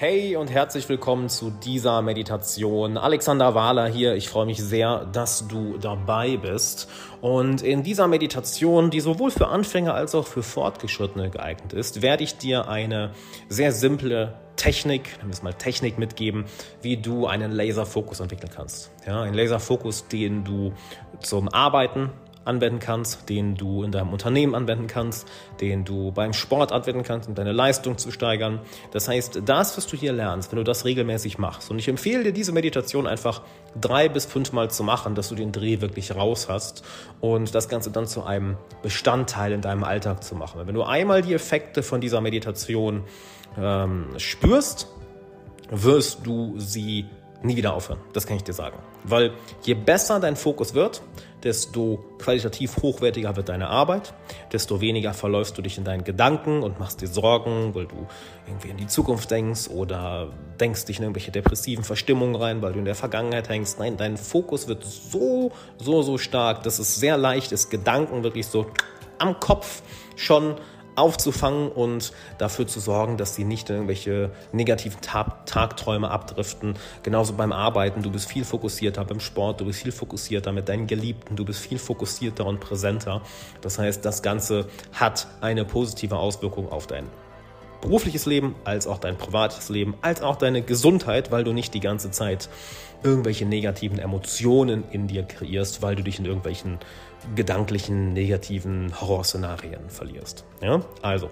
Hey und herzlich willkommen zu dieser Meditation. Alexander Wahler hier. Ich freue mich sehr, dass du dabei bist. Und in dieser Meditation, die sowohl für Anfänger als auch für Fortgeschrittene geeignet ist, werde ich dir eine sehr simple Technik, nennen wir es mal Technik mitgeben, wie du einen Laserfokus entwickeln kannst. Ja, ein Laserfokus, den du zum Arbeiten anwenden kannst, den du in deinem Unternehmen anwenden kannst, den du beim Sport anwenden kannst, um deine Leistung zu steigern. Das heißt, das, was du hier lernst, wenn du das regelmäßig machst, und ich empfehle dir diese Meditation einfach drei bis fünfmal zu machen, dass du den Dreh wirklich raus hast und das Ganze dann zu einem Bestandteil in deinem Alltag zu machen. Wenn du einmal die Effekte von dieser Meditation ähm, spürst, wirst du sie nie wieder aufhören. Das kann ich dir sagen. Weil je besser dein Fokus wird, desto qualitativ hochwertiger wird deine Arbeit, desto weniger verläufst du dich in deinen Gedanken und machst dir Sorgen, weil du irgendwie in die Zukunft denkst oder denkst dich in irgendwelche depressiven Verstimmungen rein, weil du in der Vergangenheit hängst. Nein, dein Fokus wird so, so, so stark, dass es sehr leicht ist, Gedanken wirklich so am Kopf schon aufzufangen und dafür zu sorgen, dass sie nicht in irgendwelche negativen Tag Tagträume abdriften. Genauso beim Arbeiten, du bist viel fokussierter beim Sport, du bist viel fokussierter mit deinen Geliebten, du bist viel fokussierter und präsenter. Das heißt, das Ganze hat eine positive Auswirkung auf dein berufliches Leben, als auch dein privates Leben, als auch deine Gesundheit, weil du nicht die ganze Zeit irgendwelche negativen Emotionen in dir kreierst, weil du dich in irgendwelchen gedanklichen, negativen Horrorszenarien verlierst. Ja? Also,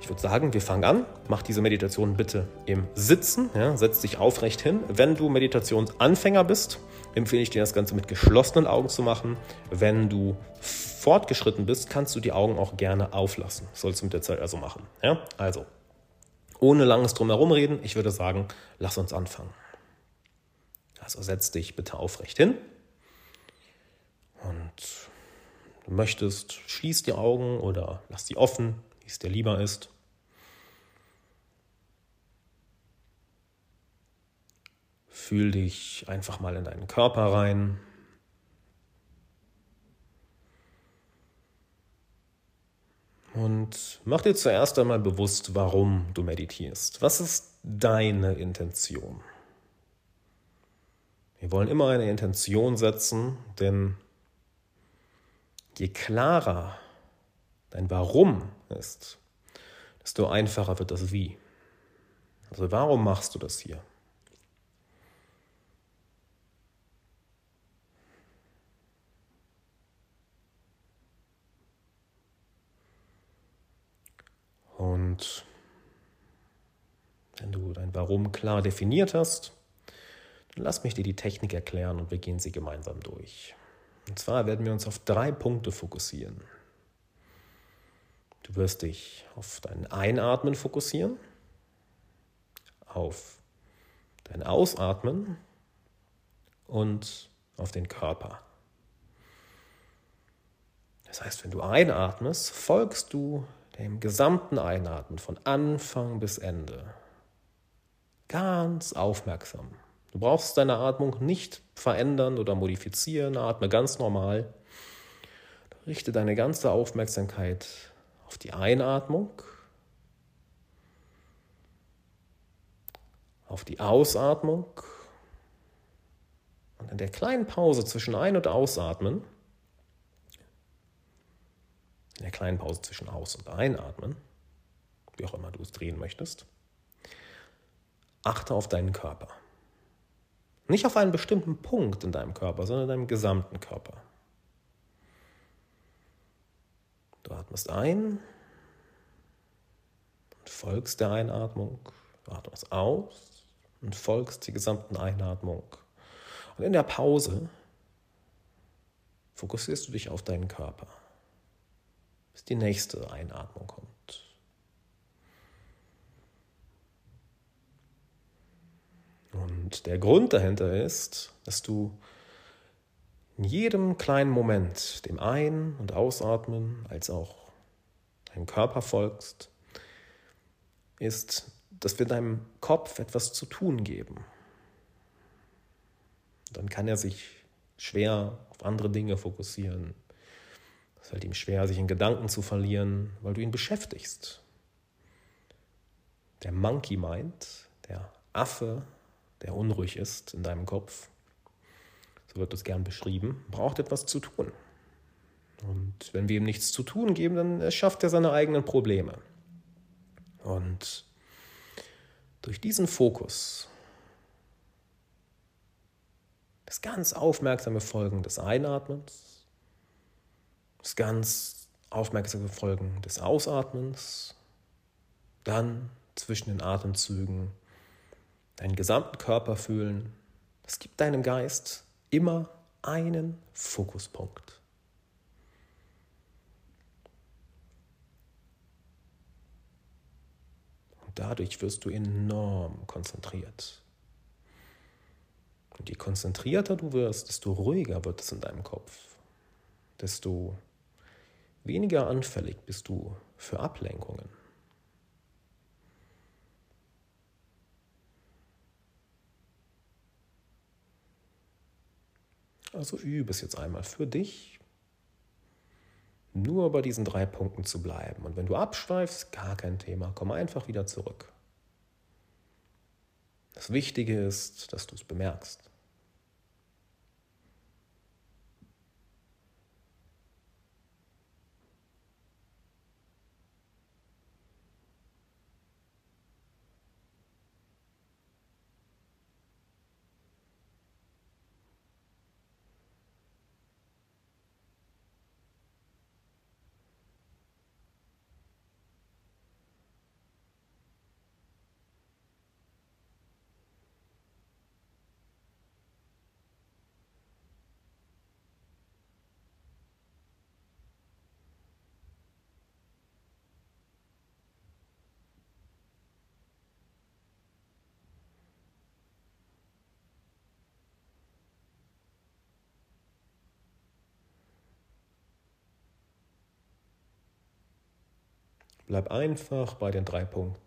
ich würde sagen, wir fangen an. Mach diese Meditation bitte im Sitzen. Ja? Setz dich aufrecht hin. Wenn du Meditationsanfänger bist, empfehle ich dir, das Ganze mit geschlossenen Augen zu machen. Wenn du fortgeschritten bist, kannst du die Augen auch gerne auflassen. Das sollst du mit der Zeit also machen. Ja? Also, ohne langes Drumherum reden, ich würde sagen, lass uns anfangen. Also setz dich bitte aufrecht hin. Und du möchtest, schließ die Augen oder lass sie offen, wie es dir lieber ist. Fühl dich einfach mal in deinen Körper rein. Und mach dir zuerst einmal bewusst, warum du meditierst. Was ist deine Intention? Wir wollen immer eine Intention setzen, denn je klarer dein Warum ist, desto einfacher wird das Wie. Also warum machst du das hier? Und wenn du dein Warum klar definiert hast, dann lass mich dir die Technik erklären und wir gehen sie gemeinsam durch. Und zwar werden wir uns auf drei Punkte fokussieren. Du wirst dich auf dein Einatmen fokussieren, auf dein Ausatmen und auf den Körper. Das heißt, wenn du einatmest, folgst du dem gesamten Einatmen von Anfang bis Ende. Ganz aufmerksam. Du brauchst deine Atmung nicht verändern oder modifizieren, atme ganz normal. Richte deine ganze Aufmerksamkeit auf die Einatmung, auf die Ausatmung und in der kleinen Pause zwischen Ein- und Ausatmen, in der kleinen Pause zwischen Aus- und Einatmen, wie auch immer du es drehen möchtest, achte auf deinen Körper. Nicht auf einen bestimmten Punkt in deinem Körper, sondern in deinem gesamten Körper. Du atmest ein und folgst der Einatmung. Du atmest aus und folgst der gesamten Einatmung. Und in der Pause fokussierst du dich auf deinen Körper, bis die nächste Einatmung kommt. Und der Grund dahinter ist, dass du in jedem kleinen Moment dem Ein- und Ausatmen als auch deinem Körper folgst, ist, dass wir deinem Kopf etwas zu tun geben. Dann kann er sich schwer auf andere Dinge fokussieren. Es fällt ihm schwer, sich in Gedanken zu verlieren, weil du ihn beschäftigst. der Monkey Mind, der Affe, der unruhig ist in deinem Kopf, so wird das gern beschrieben, braucht etwas zu tun. Und wenn wir ihm nichts zu tun geben, dann schafft er seine eigenen Probleme. Und durch diesen Fokus, das ganz aufmerksame Folgen des Einatmens, das ganz aufmerksame Folgen des Ausatmens, dann zwischen den Atemzügen deinen gesamten Körper fühlen, das gibt deinem Geist immer einen Fokuspunkt. Und dadurch wirst du enorm konzentriert. Und je konzentrierter du wirst, desto ruhiger wird es in deinem Kopf, desto weniger anfällig bist du für Ablenkungen. Also übe es jetzt einmal für dich, nur bei diesen drei Punkten zu bleiben. Und wenn du abschweifst, gar kein Thema, komm einfach wieder zurück. Das Wichtige ist, dass du es bemerkst. Bleib einfach bei den drei Punkten.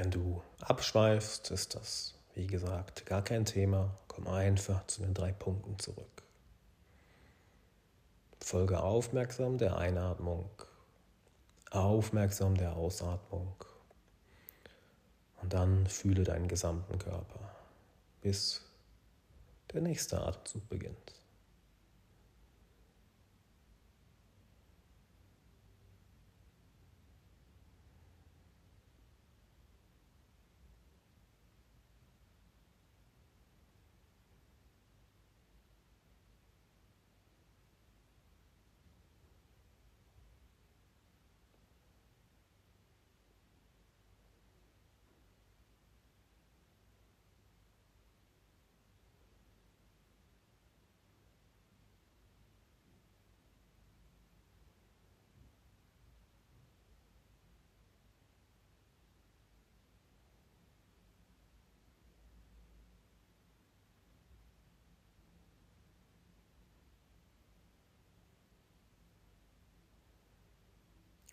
Wenn du abschweifst, ist das, wie gesagt, gar kein Thema. Komm einfach zu den drei Punkten zurück. Folge aufmerksam der Einatmung, aufmerksam der Ausatmung und dann fühle deinen gesamten Körper, bis der nächste Atemzug beginnt.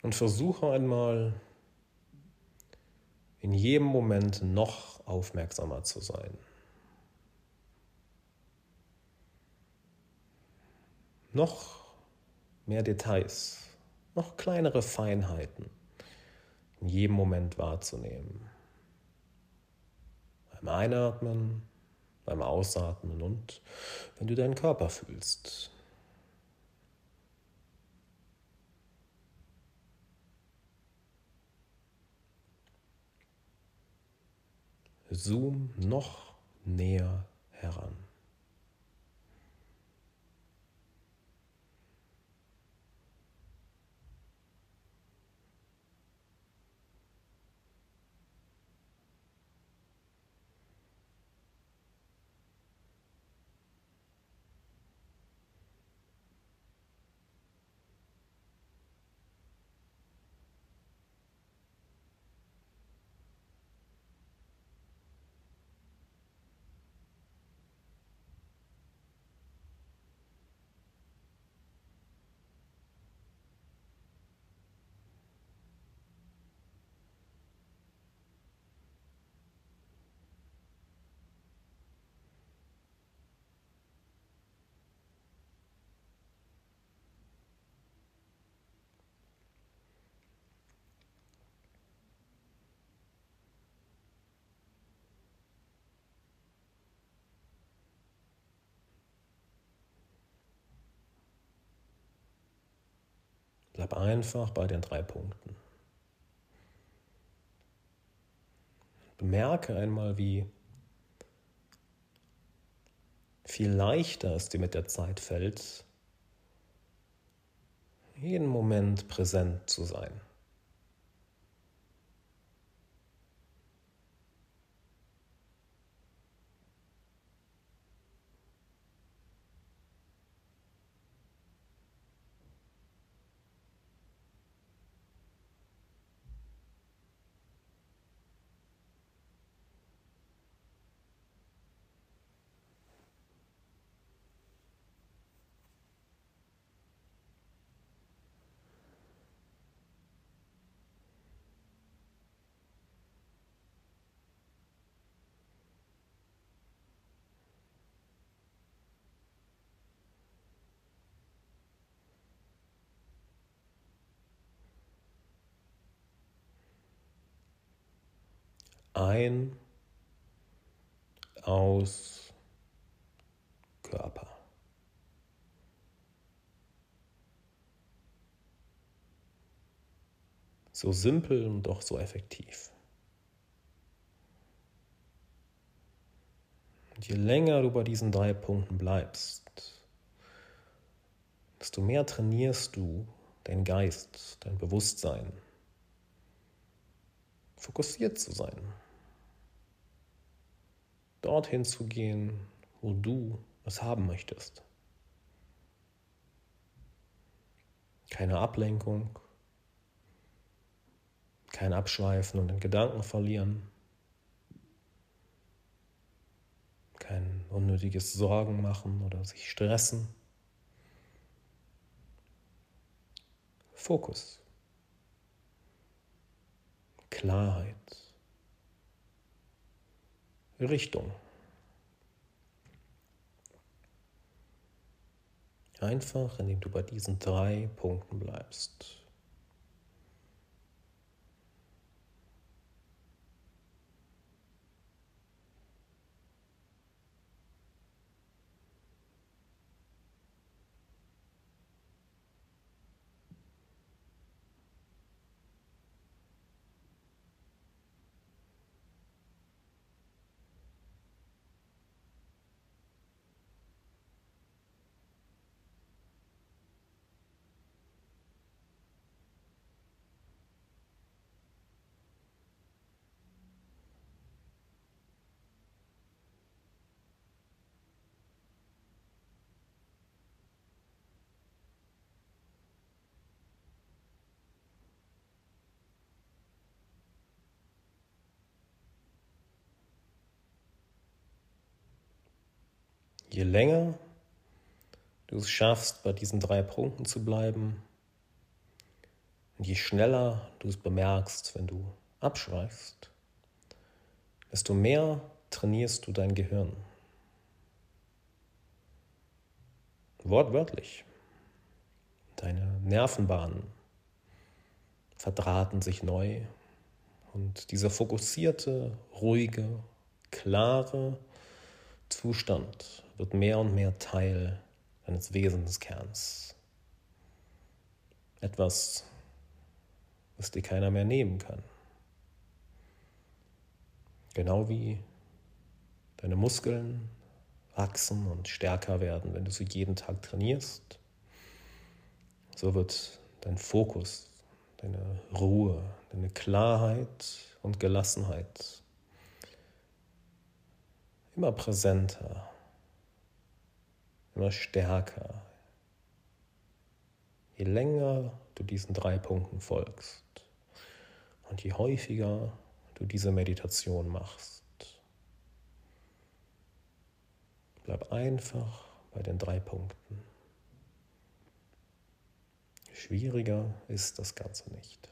Und versuche einmal in jedem Moment noch aufmerksamer zu sein. Noch mehr Details, noch kleinere Feinheiten in jedem Moment wahrzunehmen. Beim Einatmen, beim Ausatmen und wenn du deinen Körper fühlst. Zoom noch näher heran. Bleib einfach bei den drei Punkten. Bemerke einmal, wie viel leichter es dir mit der Zeit fällt, jeden Moment präsent zu sein. Ein, aus, Körper. So simpel und doch so effektiv. Und je länger du bei diesen drei Punkten bleibst, desto mehr trainierst du deinen Geist, dein Bewusstsein, fokussiert zu sein dorthin zu gehen, wo du es haben möchtest. Keine Ablenkung, kein Abschweifen und den Gedanken verlieren, kein unnötiges Sorgen machen oder sich stressen. Fokus, Klarheit. Richtung. Einfach, indem du bei diesen drei Punkten bleibst. Je länger du es schaffst, bei diesen drei Punkten zu bleiben, und je schneller du es bemerkst, wenn du abschweifst, desto mehr trainierst du dein Gehirn. Wortwörtlich. Deine Nervenbahnen verdrahten sich neu und dieser fokussierte, ruhige, klare Zustand wird mehr und mehr Teil deines Wesenskerns. Etwas, was dir keiner mehr nehmen kann. Genau wie deine Muskeln wachsen und stärker werden, wenn du sie jeden Tag trainierst, so wird dein Fokus, deine Ruhe, deine Klarheit und Gelassenheit immer präsenter immer stärker, je länger du diesen drei Punkten folgst und je häufiger du diese Meditation machst. Bleib einfach bei den drei Punkten. Schwieriger ist das Ganze nicht.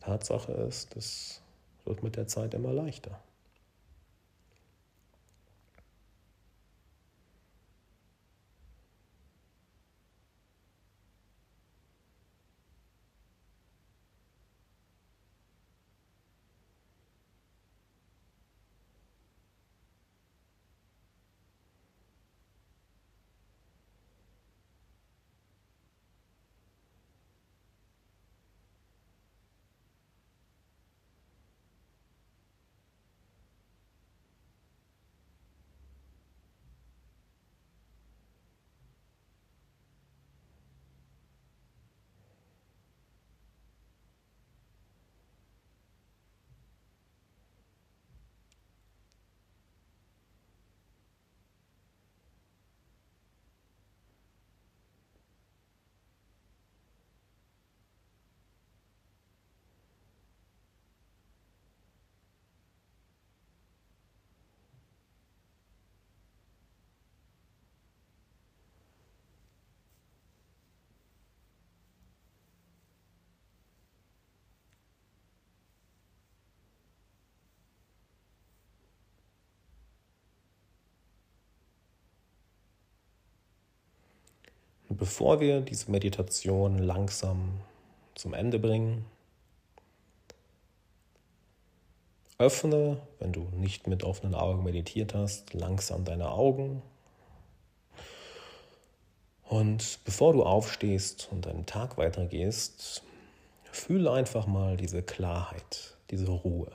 Tatsache ist, es wird mit der Zeit immer leichter. Und bevor wir diese Meditation langsam zum Ende bringen, öffne, wenn du nicht mit offenen Augen meditiert hast, langsam deine Augen. Und bevor du aufstehst und deinen Tag weitergehst, fühle einfach mal diese Klarheit, diese Ruhe.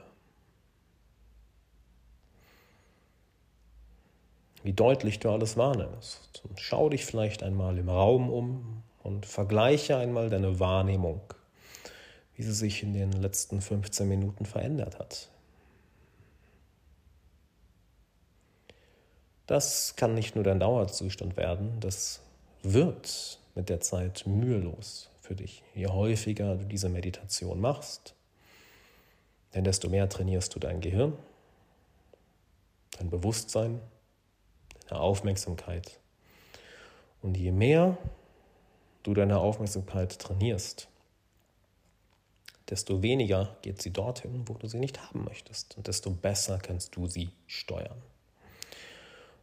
Wie deutlich du alles wahrnimmst. Und schau dich vielleicht einmal im Raum um und vergleiche einmal deine Wahrnehmung, wie sie sich in den letzten 15 Minuten verändert hat. Das kann nicht nur dein Dauerzustand werden, das wird mit der Zeit mühelos für dich, je häufiger du diese Meditation machst. Denn desto mehr trainierst du dein Gehirn, dein Bewusstsein, deine Aufmerksamkeit. Und je mehr du deine Aufmerksamkeit trainierst, desto weniger geht sie dorthin, wo du sie nicht haben möchtest. Und desto besser kannst du sie steuern.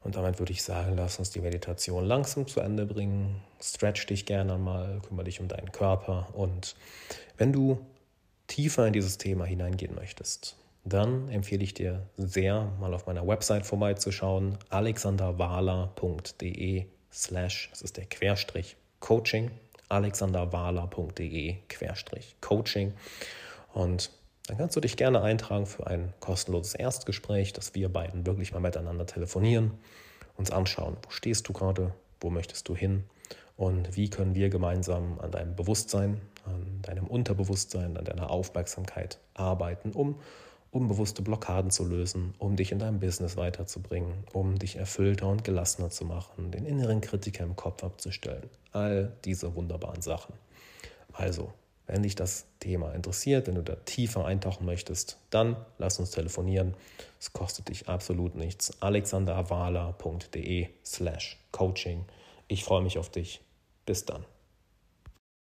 Und damit würde ich sagen, lass uns die Meditation langsam zu Ende bringen. Stretch dich gerne mal, kümmere dich um deinen Körper. Und wenn du tiefer in dieses Thema hineingehen möchtest, dann empfehle ich dir sehr, mal auf meiner Website vorbeizuschauen, alexanderwahler.de slash, das ist der Querstrich Coaching, alexanderwahler.de Querstrich Coaching. Und dann kannst du dich gerne eintragen für ein kostenloses Erstgespräch, dass wir beiden wirklich mal miteinander telefonieren, uns anschauen, wo stehst du gerade, wo möchtest du hin und wie können wir gemeinsam an deinem Bewusstsein, an deinem Unterbewusstsein, an deiner Aufmerksamkeit arbeiten, um unbewusste Blockaden zu lösen, um dich in deinem Business weiterzubringen, um dich erfüllter und gelassener zu machen, den inneren Kritiker im Kopf abzustellen. All diese wunderbaren Sachen. Also, wenn dich das Thema interessiert, wenn du da tiefer eintauchen möchtest, dann lass uns telefonieren. Es kostet dich absolut nichts. alexanderwala.de slash coaching. Ich freue mich auf dich. Bis dann.